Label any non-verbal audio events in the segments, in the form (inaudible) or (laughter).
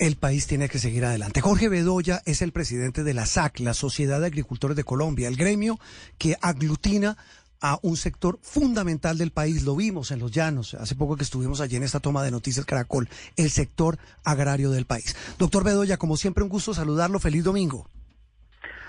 El país tiene que seguir adelante. Jorge Bedoya es el presidente de la SAC, la Sociedad de Agricultores de Colombia, el gremio que aglutina a un sector fundamental del país. Lo vimos en los llanos, hace poco que estuvimos allí en esta toma de noticias Caracol, el sector agrario del país. Doctor Bedoya, como siempre, un gusto saludarlo. Feliz domingo.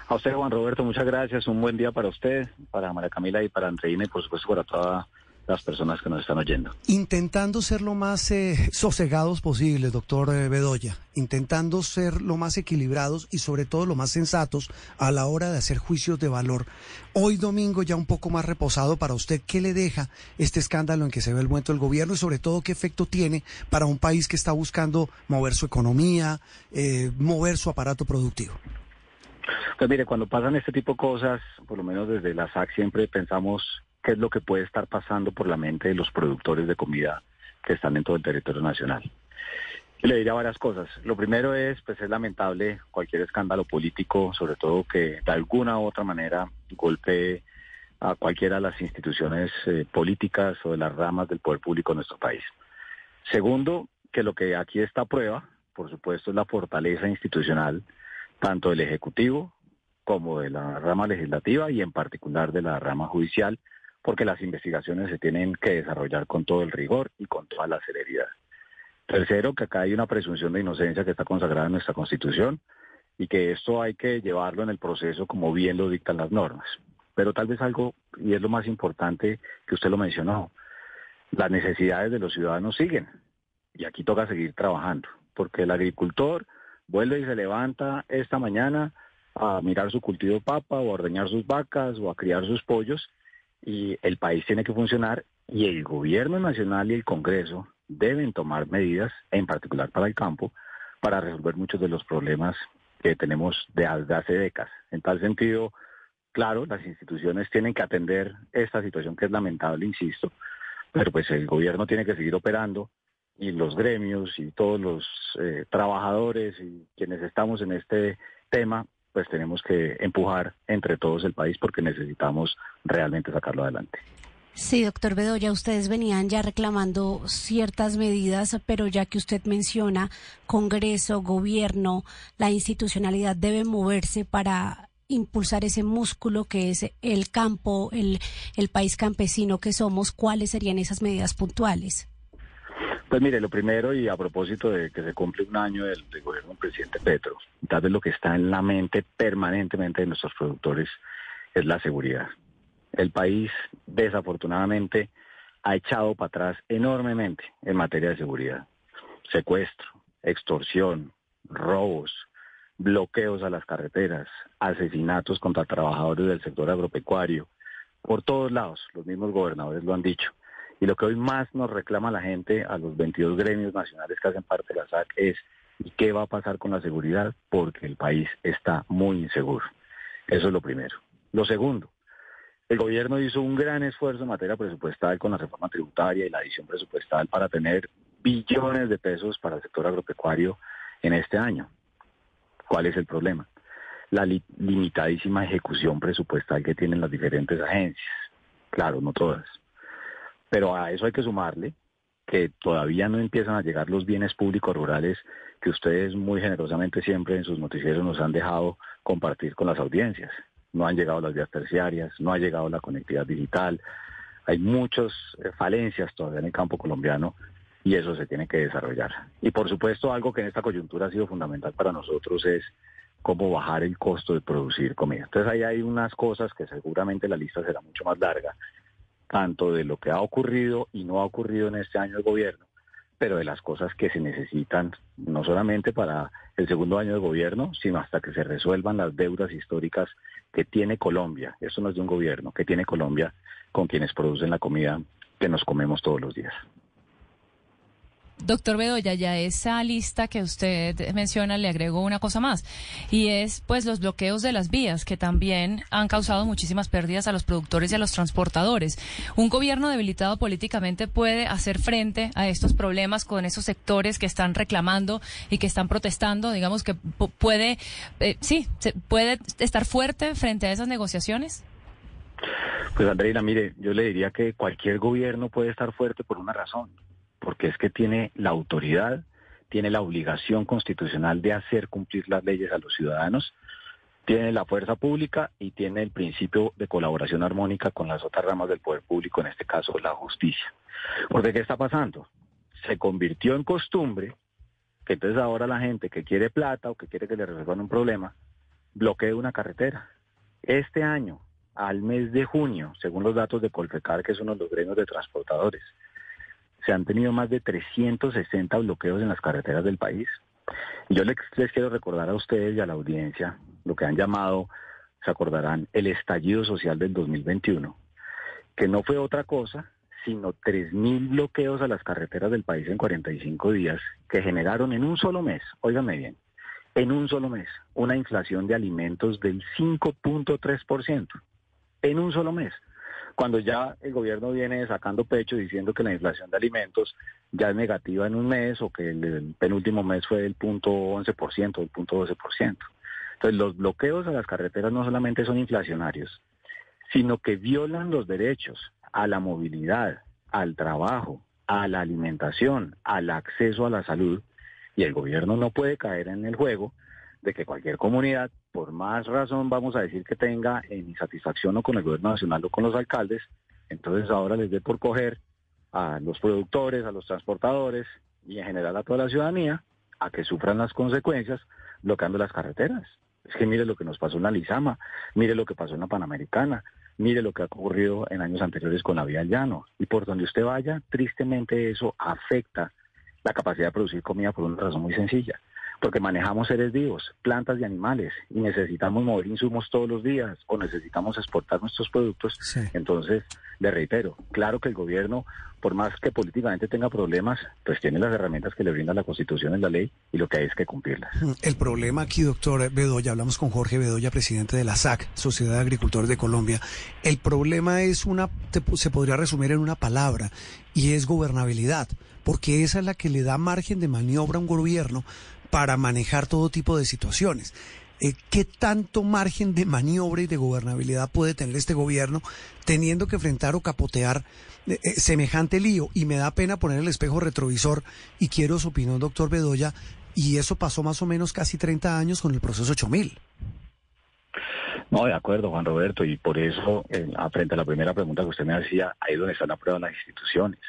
A usted, Juan Roberto, muchas gracias. Un buen día para usted, para María Camila y para Andreina y, por supuesto, para toda las personas que nos están oyendo. Intentando ser lo más eh, sosegados posible, doctor eh, Bedoya, intentando ser lo más equilibrados y sobre todo lo más sensatos a la hora de hacer juicios de valor. Hoy domingo ya un poco más reposado para usted, ¿qué le deja este escándalo en que se ve el momento del gobierno y sobre todo qué efecto tiene para un país que está buscando mover su economía, eh, mover su aparato productivo? Pues mire, cuando pasan este tipo de cosas, por lo menos desde la SAC siempre pensamos qué es lo que puede estar pasando por la mente de los productores de comida que están en todo el territorio nacional. Le diría varias cosas. Lo primero es, pues es lamentable cualquier escándalo político, sobre todo que de alguna u otra manera golpee a cualquiera de las instituciones eh, políticas o de las ramas del poder público en nuestro país. Segundo, que lo que aquí está a prueba, por supuesto, es la fortaleza institucional tanto del Ejecutivo como de la rama legislativa y en particular de la rama judicial, porque las investigaciones se tienen que desarrollar con todo el rigor y con toda la celeridad. Tercero, que acá hay una presunción de inocencia que está consagrada en nuestra Constitución y que esto hay que llevarlo en el proceso como bien lo dictan las normas. Pero tal vez algo, y es lo más importante que usted lo mencionó, las necesidades de los ciudadanos siguen y aquí toca seguir trabajando, porque el agricultor vuelve y se levanta esta mañana a mirar su cultivo de papa o a ordeñar sus vacas o a criar sus pollos y el país tiene que funcionar y el gobierno nacional y el Congreso deben tomar medidas, en particular para el campo, para resolver muchos de los problemas que tenemos de hace décadas. En tal sentido, claro, las instituciones tienen que atender esta situación que es lamentable, insisto, pero pues el gobierno tiene que seguir operando y los gremios y todos los eh, trabajadores y quienes estamos en este tema pues tenemos que empujar entre todos el país porque necesitamos realmente sacarlo adelante. Sí, doctor Bedoya, ustedes venían ya reclamando ciertas medidas, pero ya que usted menciona Congreso, gobierno, la institucionalidad debe moverse para impulsar ese músculo que es el campo, el, el país campesino que somos, ¿cuáles serían esas medidas puntuales? Pues mire, lo primero, y a propósito de que se cumple un año del, gobierno del presidente Petro, tal vez lo que está en la mente permanentemente de nuestros productores es la seguridad. El país, desafortunadamente, ha echado para atrás enormemente en materia de seguridad. Secuestro, extorsión, robos, bloqueos a las carreteras, asesinatos contra trabajadores del sector agropecuario, por todos lados, los mismos gobernadores lo han dicho. Y lo que hoy más nos reclama la gente a los 22 gremios nacionales que hacen parte de la SAC es ¿y qué va a pasar con la seguridad? Porque el país está muy inseguro. Eso es lo primero. Lo segundo, el gobierno hizo un gran esfuerzo en materia presupuestal con la reforma tributaria y la adición presupuestal para tener billones de pesos para el sector agropecuario en este año. ¿Cuál es el problema? La limitadísima ejecución presupuestal que tienen las diferentes agencias. Claro, no todas. Pero a eso hay que sumarle que todavía no empiezan a llegar los bienes públicos rurales que ustedes muy generosamente siempre en sus noticieros nos han dejado compartir con las audiencias. No han llegado las vías terciarias, no ha llegado la conectividad digital. Hay muchas eh, falencias todavía en el campo colombiano y eso se tiene que desarrollar. Y por supuesto, algo que en esta coyuntura ha sido fundamental para nosotros es cómo bajar el costo de producir comida. Entonces ahí hay unas cosas que seguramente la lista será mucho más larga, tanto de lo que ha ocurrido y no ha ocurrido en este año de gobierno, pero de las cosas que se necesitan, no solamente para el segundo año de gobierno, sino hasta que se resuelvan las deudas históricas que tiene Colombia, eso no es de un gobierno, que tiene Colombia con quienes producen la comida que nos comemos todos los días. Doctor Bedoya, ya esa lista que usted menciona le agregó una cosa más y es pues los bloqueos de las vías que también han causado muchísimas pérdidas a los productores y a los transportadores. Un gobierno debilitado políticamente puede hacer frente a estos problemas con esos sectores que están reclamando y que están protestando, digamos que puede eh, sí, puede estar fuerte frente a esas negociaciones. Pues Andreina, mire, yo le diría que cualquier gobierno puede estar fuerte por una razón porque es que tiene la autoridad, tiene la obligación constitucional de hacer cumplir las leyes a los ciudadanos, tiene la fuerza pública y tiene el principio de colaboración armónica con las otras ramas del poder público, en este caso la justicia. Porque ¿qué está pasando? Se convirtió en costumbre que entonces ahora la gente que quiere plata o que quiere que le resuelvan un problema, bloquee una carretera. Este año, al mes de junio, según los datos de Colfecar, que es uno de los gremios de transportadores, se han tenido más de 360 bloqueos en las carreteras del país. Yo les, les, quiero recordar a ustedes y a la audiencia lo que han llamado, se acordarán, el estallido social del 2021, que no fue otra cosa sino 3.000 bloqueos a las carreteras del país en 45 días que generaron en un solo mes, óigame bien, en un solo mes, una inflación de alimentos del 5.3%, en un solo mes. Cuando ya el gobierno viene sacando pecho diciendo que la inflación de alimentos ya es negativa en un mes o que el, penúltimo mes fue del punto 11%, del punto 12%. Entonces los bloqueos a las carreteras no solamente son inflacionarios, sino que violan los derechos a la movilidad, al trabajo, a la alimentación, al acceso a la salud, y el gobierno no puede caer en el juego de que cualquier comunidad, por más razón vamos a decir que tenga en insatisfacción o con el gobierno nacional o con los alcaldes, entonces ahora les dé por coger a los productores, a los transportadores y en general a toda la ciudadanía a que sufran las consecuencias bloqueando las carreteras. Es que mire lo que nos pasó en la Lizama, mire lo que pasó en la Panamericana, mire lo que ha ocurrido en años anteriores con la vía llano. Y por donde usted vaya, tristemente eso afecta la capacidad de producir comida por una razón muy sencilla. Porque manejamos seres vivos, plantas y animales, y necesitamos mover insumos todos los días o necesitamos exportar nuestros productos. Entonces, le reitero, claro que el gobierno, por más que políticamente tenga problemas, pues tiene las herramientas que le brinda la Constitución y la ley, y lo que hay es que cumplirlas. Mm, el problema aquí, doctor Bedoya, hablamos con Jorge Bedoya, presidente de la SAC, Sociedad de Agricultores de Colombia. El problema es una, se podría resumir en una palabra, y es gobernabilidad porque esa es la que le da margen de maniobra a un gobierno para manejar todo tipo de situaciones. Eh, ¿Qué tanto margen de maniobra y de gobernabilidad puede tener este gobierno teniendo que enfrentar o capotear eh, eh, semejante lío? Y me da pena poner el espejo retrovisor y quiero su opinión, doctor Bedoya, y eso pasó más o menos casi 30 años con el proceso 8000. No, de acuerdo, Juan Roberto, y por eso, frente a la primera pregunta que usted me hacía, ahí es donde están a prueba las instituciones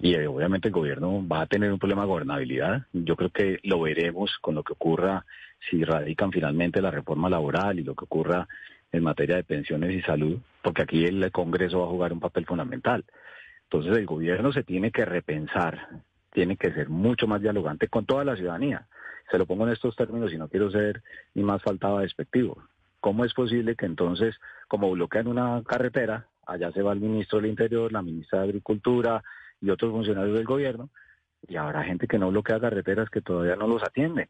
y eh, obviamente el gobierno va a tener un problema de gobernabilidad. Yo creo que lo veremos con lo que ocurra si radican finalmente la reforma laboral y lo que ocurra en materia de pensiones y salud, porque aquí el Congreso va a jugar un papel fundamental. Entonces el gobierno se tiene que repensar, tiene que ser mucho más dialogante con toda la ciudadanía. Se lo pongo en estos términos y no quiero ser ni más faltaba despectivo. ¿Cómo es posible que entonces, como bloquean una carretera, allá se va el ministro del Interior, la ministra de Agricultura, y otros funcionarios del gobierno, y habrá gente que no bloquea carreteras que todavía no los atienden.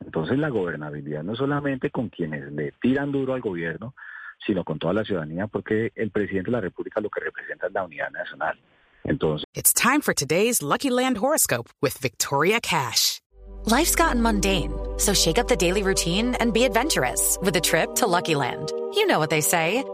Entonces la gobernabilidad no es solamente con quienes le tiran duro al gobierno, sino con toda la ciudadanía, porque el presidente de la República lo que representa es la unidad nacional. Entonces. It's time for today's Lucky Land horoscope with Victoria Cash. Life's gotten mundane, so shake up the daily routine and be adventurous with a trip to Lucky Land. You know what they say.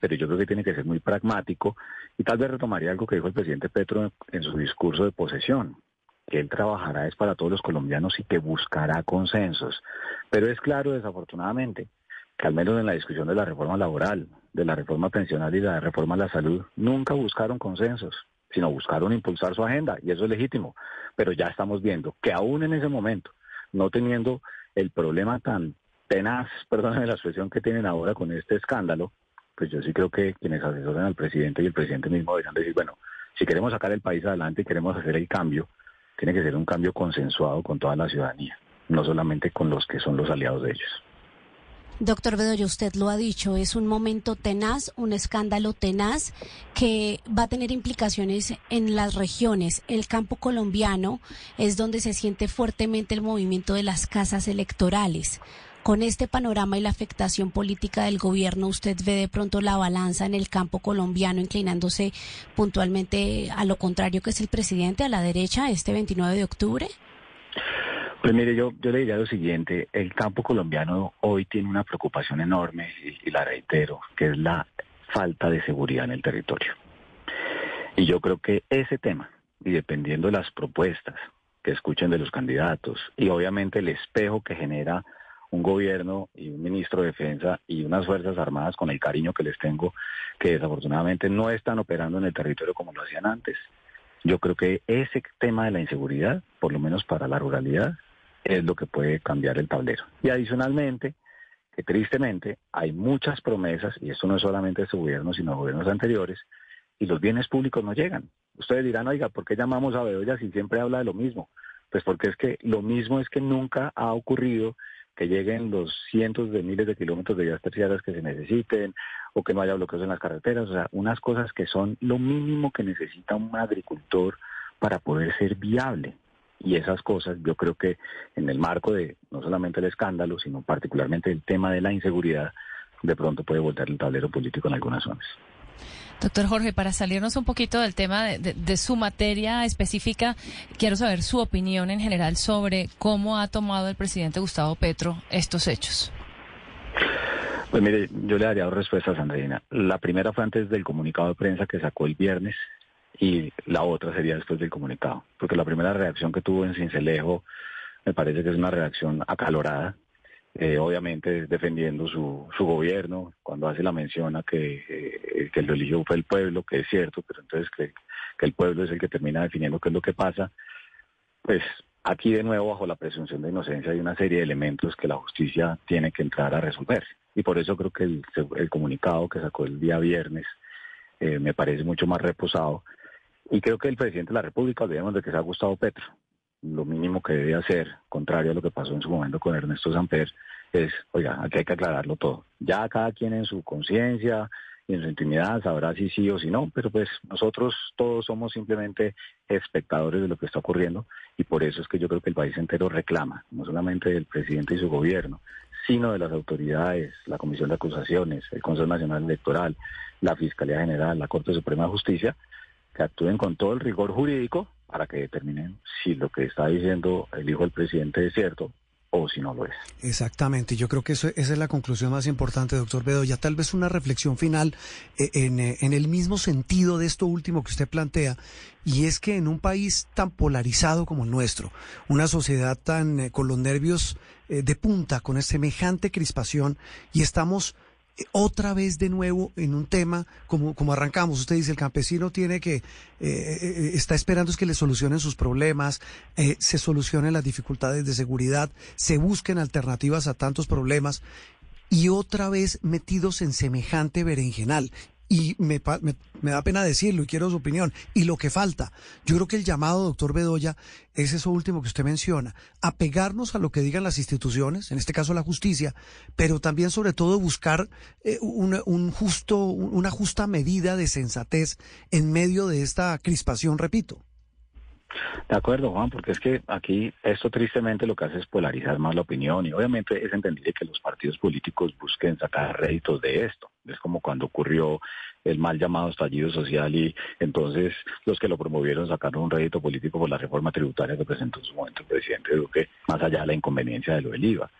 pero yo creo que tiene que ser muy pragmático y tal vez retomaría algo que dijo el presidente Petro en su discurso de posesión, que él trabajará es para todos los colombianos y que buscará consensos. Pero es claro, desafortunadamente, que al menos en la discusión de la reforma laboral, de la reforma pensional y de la reforma a la salud, nunca buscaron consensos, sino buscaron impulsar su agenda, y eso es legítimo. Pero ya estamos viendo que aún en ese momento, no teniendo el problema tan tenaz, (laughs) perdónenme la expresión que tienen ahora con este escándalo, pues yo sí creo que quienes asesoran al presidente y el presidente mismo deberían decir, bueno, si queremos sacar el país adelante y queremos hacer el cambio, tiene que ser un cambio consensuado con toda la ciudadanía, no solamente con los que son los aliados de ellos. Doctor Bedoya, usted lo ha dicho, es un momento tenaz, un escándalo tenaz que va a tener implicaciones en las regiones. El campo colombiano es donde se siente fuertemente el movimiento de las casas electorales. Con este panorama y la afectación política del gobierno, ¿usted ve de pronto la balanza en el campo colombiano inclinándose puntualmente a lo contrario que es el presidente, a la derecha, este 29 de octubre? Pues mire, yo, le diría lo siguiente, el campo colombiano hoy tiene una preocupación enorme, y, y la reitero, que es la falta de seguridad en el territorio. Y yo creo que ese tema, y dependiendo de las propuestas que escuchen de los candidatos, y obviamente el espejo que genera un gobierno y un ministro de defensa y unas fuerzas armadas con el cariño que les tengo, que desafortunadamente no están operando en el territorio como lo hacían antes. Yo creo que ese tema de la inseguridad, por lo menos para la ruralidad, es lo que puede cambiar el tablero. Y adicionalmente, que tristemente hay muchas promesas, y esto no es solamente de este gobierno, sino de gobiernos anteriores, y los bienes públicos no llegan. Ustedes dirán, oiga, ¿por qué llamamos a Bedoya si siempre habla de lo mismo? Pues porque es que lo mismo es que nunca ha ocurrido que lleguen los cientos de miles de kilómetros de vías terciarias que se necesiten, o que no haya bloqueos en las carreteras, o sea, unas cosas que son lo mínimo que necesita un agricultor para poder ser viable. Y esas cosas yo creo que en el marco de no solamente el escándalo, sino particularmente el tema de la inseguridad, de pronto puede voltear el tablero político en algunas zonas. Doctor Jorge, para salirnos un poquito del tema de, de, de, su materia específica, quiero saber su opinión en general sobre cómo ha tomado el presidente Gustavo Petro estos hechos. Pues mire, yo le daría dos respuestas, Andreina. La primera fue antes del comunicado de prensa que sacó el viernes y la otra sería después del comunicado, porque la primera reacción que tuvo en Cincelejo me parece que es una reacción acalorada, eh, obviamente defendiendo su, su gobierno, cuando hace la mención a que, eh, que lo eligió fue el pueblo, que es cierto, pero entonces que, que el pueblo es el que termina definiendo qué es lo que pasa, pues aquí de nuevo bajo la presunción de inocencia hay una serie de elementos que la justicia tiene que entrar a resolver. Y por eso creo que el, comunicado que sacó el día viernes eh, me parece mucho más reposado y creo que el presidente de la República, olvidemos de que se ha gustado Petro. Lo mínimo que debe hacer, contrario a lo que pasó en su momento con Ernesto Samper, es, oiga, aquí hay que aclararlo todo. Ya cada quien en su conciencia y en su intimidad sabrá si sí o si no, pero pues nosotros todos somos simplemente espectadores de lo que está ocurriendo y por eso es que yo creo que el país entero reclama, no solamente del presidente y su gobierno, sino de las autoridades, la Comisión de Acusaciones, el Consejo Nacional Electoral, la Fiscalía General, la Corte Suprema de Justicia, actúen con todo el rigor jurídico para que determinen si lo que está diciendo el hijo del presidente es cierto o si no lo es. Exactamente, yo creo que eso, esa es la conclusión más importante, doctor Bedoya. Tal vez una reflexión final eh, en, en, el mismo sentido de esto último que usted plantea, y es que en un país tan polarizado como el nuestro, una sociedad tan eh, con los nervios eh, de punta, con semejante crispación, y estamos otra vez de nuevo en un tema como, como arrancamos. Usted dice, el campesino tiene que, eh, está esperando es que le solucionen sus problemas, eh, se solucionen las dificultades de seguridad, se busquen alternativas a tantos problemas y otra vez metidos en semejante berenjenal y me, me, da pena decirlo y quiero su opinión. Y lo que falta, yo creo que el llamado, doctor Bedoya, es eso último que usted menciona, apegarnos a lo que digan las instituciones, en este caso la justicia, pero también sobre todo buscar eh, una, un justo, una justa medida de sensatez en medio de esta crispación, repito. De acuerdo, Juan, porque es que aquí esto tristemente lo que hace es polarizar más la opinión y obviamente es entendible que los partidos políticos busquen sacar réditos de esto. Es como cuando ocurrió el mal llamado estallido social y entonces los que lo promovieron sacaron un rédito político por la reforma tributaria que presentó en su momento el presidente Duque, más allá de la inconveniencia de lo del IVA.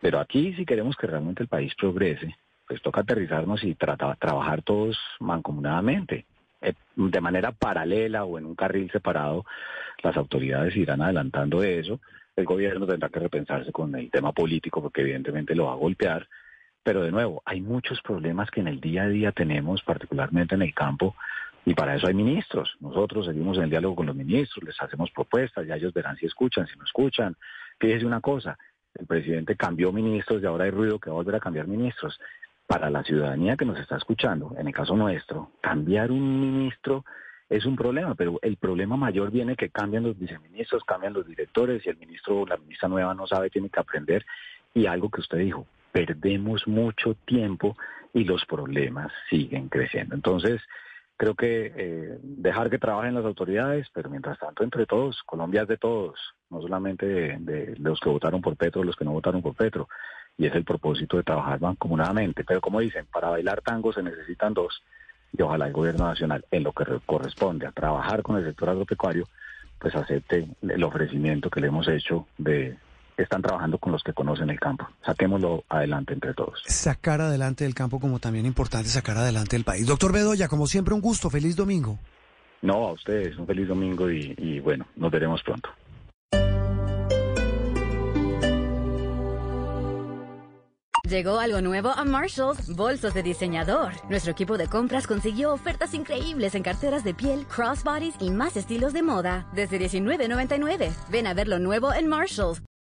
Pero aquí si queremos que realmente el país progrese, pues toca aterrizarnos y tratar, trabajar todos mancomunadamente de manera paralela o en un carril separado, las autoridades irán adelantando eso. El gobierno tendrá que repensarse con el tema político porque evidentemente lo va a golpear. Pero de nuevo, hay muchos problemas que en el día a día tenemos, particularmente en el campo, y para eso hay ministros. Nosotros seguimos en el diálogo con los ministros, les hacemos propuestas, ya ellos verán si escuchan, si no escuchan. Fíjese una cosa, el presidente cambió ministros y ahora hay ruido que va a volver a cambiar ministros para la ciudadanía que nos está escuchando, en el caso nuestro, cambiar un ministro es un problema, pero el problema mayor viene que cambian los viceministros, cambian los directores y el ministro o la ministra nueva no sabe, tiene que aprender. Y algo que usted dijo, perdemos mucho tiempo y los problemas siguen creciendo. Entonces, creo que eh, dejar que trabajen las autoridades, pero mientras tanto entre todos, Colombia es de todos, no solamente de, de los que votaron por Petro, los que no votaron por Petro y es el propósito de trabajar mancomunadamente. Pero como dicen, para bailar tango se necesitan dos y ojalá el gobierno nacional, en lo que corresponde a trabajar con el sector agropecuario, pues acepte el ofrecimiento que le hemos hecho de están trabajando con los que conocen el campo. Saquémoslo adelante entre todos. Sacar adelante el campo como también importante sacar adelante el país. Doctor Bedoya, como siempre un gusto, feliz domingo. No, a ustedes, un feliz domingo y, y bueno, nos veremos pronto. Llegó algo nuevo a Marshalls, bolsos de diseñador. Nuestro equipo de compras consiguió ofertas increíbles en carteras de piel, crossbodies y más estilos de moda. Desde $19.99. Ven a ver lo nuevo en Marshalls.